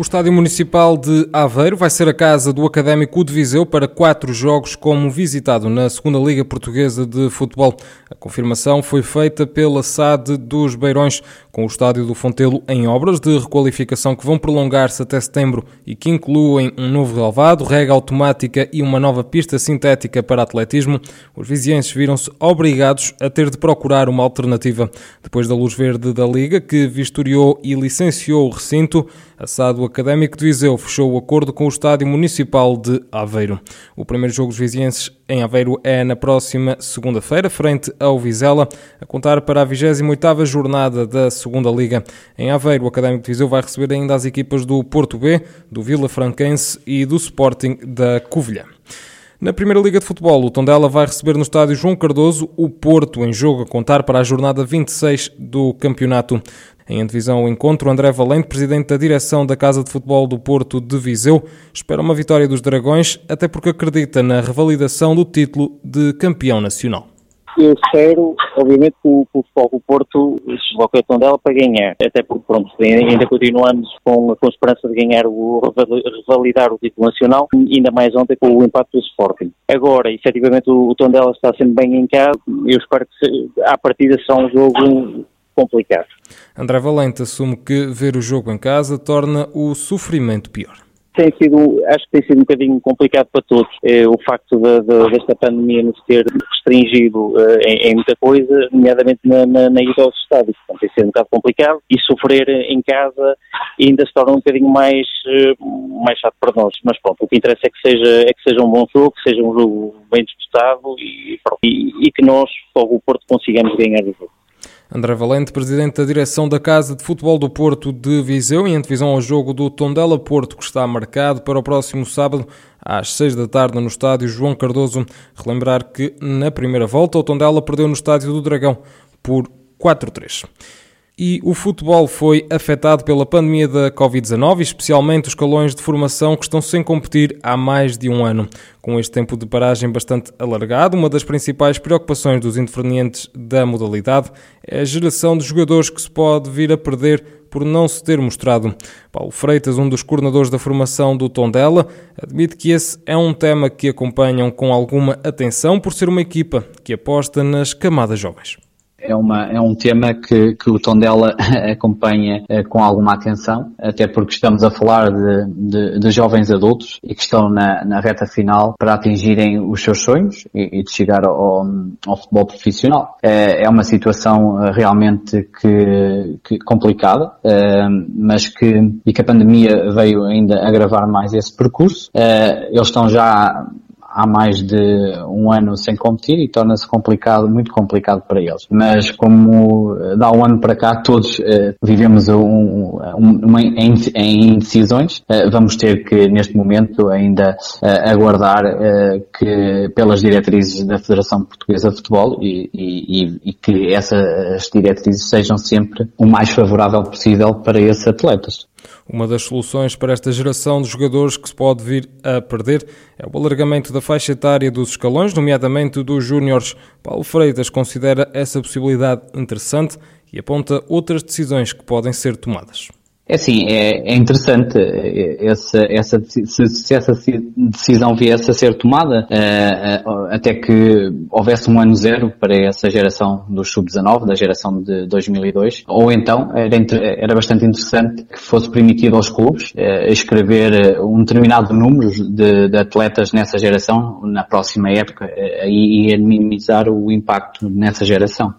O Estádio Municipal de Aveiro vai ser a casa do Académico de Viseu para quatro jogos como visitado na Segunda Liga Portuguesa de Futebol. A confirmação foi feita pela SAD dos Beirões, com o Estádio do Fontelo em obras de requalificação que vão prolongar-se até setembro e que incluem um novo relvado, rega automática e uma nova pista sintética para atletismo. Os vizienses viram-se obrigados a ter de procurar uma alternativa. Depois da luz verde da Liga, que vistoriou e licenciou o recinto, a SAD Académico de Viseu fechou o acordo com o Estádio Municipal de Aveiro. O primeiro jogo dos vizienses em Aveiro é na próxima segunda-feira, frente ao Vizela, a contar para a 28ª jornada da Segunda Liga. Em Aveiro, o Académico de Viseu vai receber ainda as equipas do Porto B, do Vila Franquense e do Sporting da Covilhã. Na Primeira Liga de Futebol, o Tondela vai receber no estádio João Cardoso o Porto em jogo a contar para a jornada 26 do campeonato. Em divisão o encontro, André Valente, presidente da direção da Casa de Futebol do Porto de Viseu, espera uma vitória dos Dragões, até porque acredita na revalidação do título de campeão nacional. Eu espero, obviamente, que o, o Futebol do Porto se desloque a Tondela para ganhar, até porque, pronto, ainda continuamos com, com a esperança de ganhar, o, revalidar o título nacional, ainda mais ontem com o impacto do Sporting. Agora, efetivamente, o, o Tondela está sendo bem em casa, eu espero que, se, à partida, seja um jogo complicado. André Valente assume que ver o jogo em casa torna o sofrimento pior. Tem sido, acho que tem sido um bocadinho complicado para todos. É, o facto de, de, desta pandemia nos ter restringido uh, em, em, muita coisa, nomeadamente na, na, na ida aos estádios. Portanto, tem sido um bocado complicado e sofrer em casa ainda se torna um bocadinho mais, uh, mais chato para nós. Mas pronto, o que interessa é que seja, é que seja um bom jogo, que seja um jogo bem disputado e, e, e que nós, logo o Porto, consigamos ganhar o jogo. André Valente, presidente da direção da Casa de Futebol do Porto de Viseu, em antevisão ao jogo do Tondela Porto, que está marcado para o próximo sábado, às seis da tarde, no estádio João Cardoso. Relembrar que, na primeira volta, o Tondela perdeu no estádio do Dragão por 4-3 e o futebol foi afetado pela pandemia da Covid-19, especialmente os calões de formação que estão sem competir há mais de um ano. Com este tempo de paragem bastante alargado, uma das principais preocupações dos intervenientes da modalidade é a geração de jogadores que se pode vir a perder por não se ter mostrado. Paulo Freitas, um dos coordenadores da formação do Tondela, admite que esse é um tema que acompanham com alguma atenção por ser uma equipa que aposta nas camadas jovens é, uma, é um tema que, que o Tondela acompanha eh, com alguma atenção, até porque estamos a falar de, de, de jovens adultos e que estão na, na, reta final para atingirem os seus sonhos e, e de chegar ao, ao, futebol profissional. É, é uma situação eh, realmente que, que complicada, eh, mas que, e que a pandemia veio ainda agravar mais esse percurso. Eles estão já há mais de um ano sem competir e torna-se complicado, muito complicado para eles. Mas como eh, dá um ano para cá, todos uh, vivemos um, um, em indecisões, uh, vamos ter que neste momento ainda uh, aguardar que pelas diretrizes da Federação Portuguesa de Futebol e, e, e que essas diretrizes sejam sempre o mais favorável possível para esses atletas. Uma das soluções para esta geração de jogadores que se pode vir a perder é o alargamento da faixa etária dos escalões, nomeadamente dos júniores. Paulo Freitas considera essa possibilidade interessante e aponta outras decisões que podem ser tomadas. É assim, é, é interessante é, essa, essa, se, se, essa decisão viesse a ser tomada, é, até que houvesse um ano zero para essa geração do sub-19, da geração de 2002, ou então era, era bastante interessante que fosse permitido aos clubes é, escrever um determinado número de, de, atletas nessa geração na próxima época e, e minimizar o impacto nessa geração.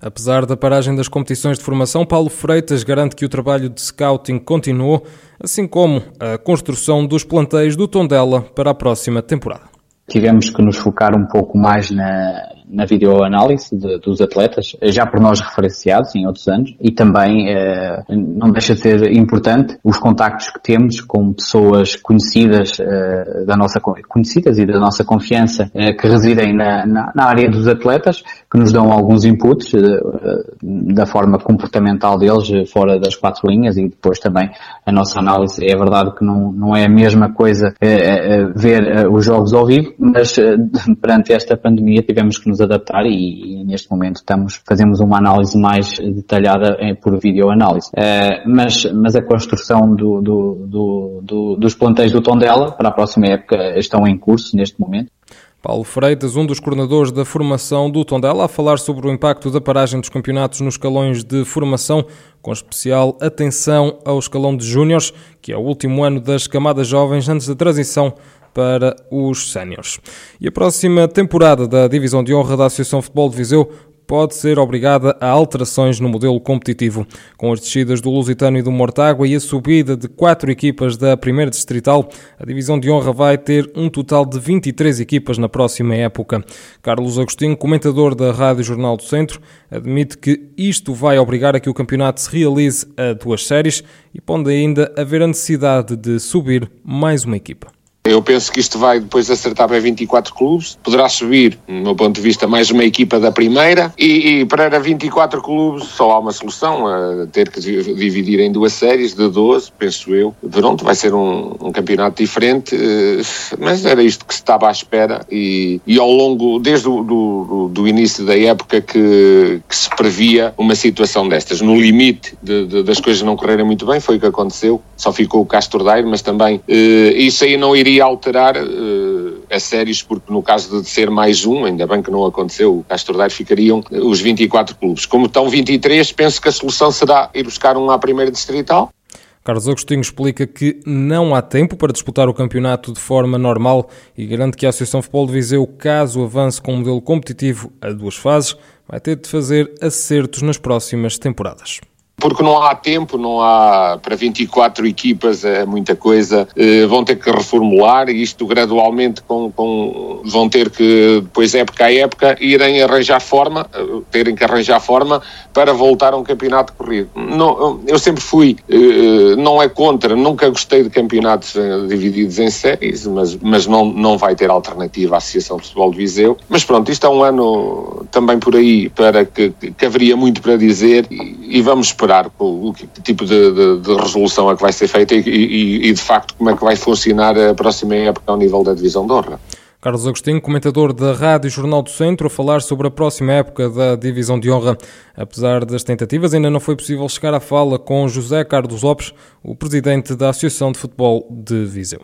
Apesar da paragem das competições de formação, Paulo Freitas garante que o trabalho de scouting continuou, assim como a construção dos planteios do Tondela para a próxima temporada. Tivemos que nos focar um pouco mais na, na videoanálise de, dos atletas, já por nós referenciados em outros anos, e também eh, não deixa de ser importante os contactos que temos com pessoas conhecidas eh, da nossa conhecidas e da nossa confiança eh, que residem na, na, na, área dos atletas, que nos dão alguns inputs eh, da forma comportamental deles eh, fora das quatro linhas e depois também a nossa análise. É verdade que não, não é a mesma coisa eh, ver os jogos ao vivo, mas perante esta pandemia tivemos que nos adaptar e, e, neste momento estamos, fazemos uma análise mais detalhada em, por videoanálise. Uh, mas, mas a construção do, do, do, do, dos plantéis do Tondela para a próxima época estão em curso neste momento. Paulo Freitas, um dos coordenadores da formação do Tondela, a falar sobre o impacto da paragem dos campeonatos nos escalões de formação, com especial atenção ao escalão de júniores, que é o último ano das camadas jovens antes da transição para os séniores. E a próxima temporada da Divisão de Honra da Associação Futebol de Viseu pode ser obrigada a alterações no modelo competitivo. Com as descidas do Lusitano e do Mortágua e a subida de quatro equipas da primeira distrital, a divisão de honra vai ter um total de 23 equipas na próxima época. Carlos Agostinho, comentador da Rádio Jornal do Centro, admite que isto vai obrigar a que o campeonato se realize a duas séries e pode ainda haver a necessidade de subir mais uma equipa. Eu penso que isto vai depois acertar para 24 clubes, poderá subir, no meu ponto de vista, mais uma equipa da primeira e, e para 24 clubes só há uma solução, a ter que dividir em duas séries de 12, penso eu. Pronto, vai ser um, um campeonato diferente, eh, mas era isto que se estava à espera e, e ao longo, desde o do, do início da época que, que, se previa uma situação destas. No limite de, de, das coisas não correrem muito bem, foi o que aconteceu, só ficou o Castro Daire, mas também eh, isso aí não iria alterar uh, a séries, porque no caso de ser mais um, ainda bem que não aconteceu, o Castro Daire ficariam os 24 clubes. Como estão 23, penso que a solução será ir buscar um à primeira distrital. Carlos Agostinho explica que não há tempo para disputar o campeonato de forma normal e garante que a Associação Futebol de Viseu, caso avance com um modelo competitivo a duas fases, vai ter de fazer acertos nas próximas temporadas porque não há tempo, não há para 24 equipas é muita coisa, eh, vão ter que reformular isto gradualmente com, com, vão ter que depois época a época irem arranjar forma, eh, terem que arranjar forma para voltar a um campeonato corrido. Não, eu sempre fui, eh, não é contra, nunca gostei de campeonatos divididos em séries, mas, mas não, não vai ter alternativa à Associação de Futebol de Viseu. Mas pronto, isto é um ano também por aí para que, que haveria muito para dizer e, e vamos esperar esperar o, que tipo de, de, de, resolução é que vai ser feita e, e, e, de facto como é que vai funcionar a próxima época ao nível da divisão de honra. Carlos Agostinho, comentador da Rádio Jornal do Centro, a falar sobre a próxima época da Divisão de Honra. Apesar das tentativas, ainda não foi possível chegar à fala com José Carlos Lopes, o presidente da Associação de Futebol de Viseu.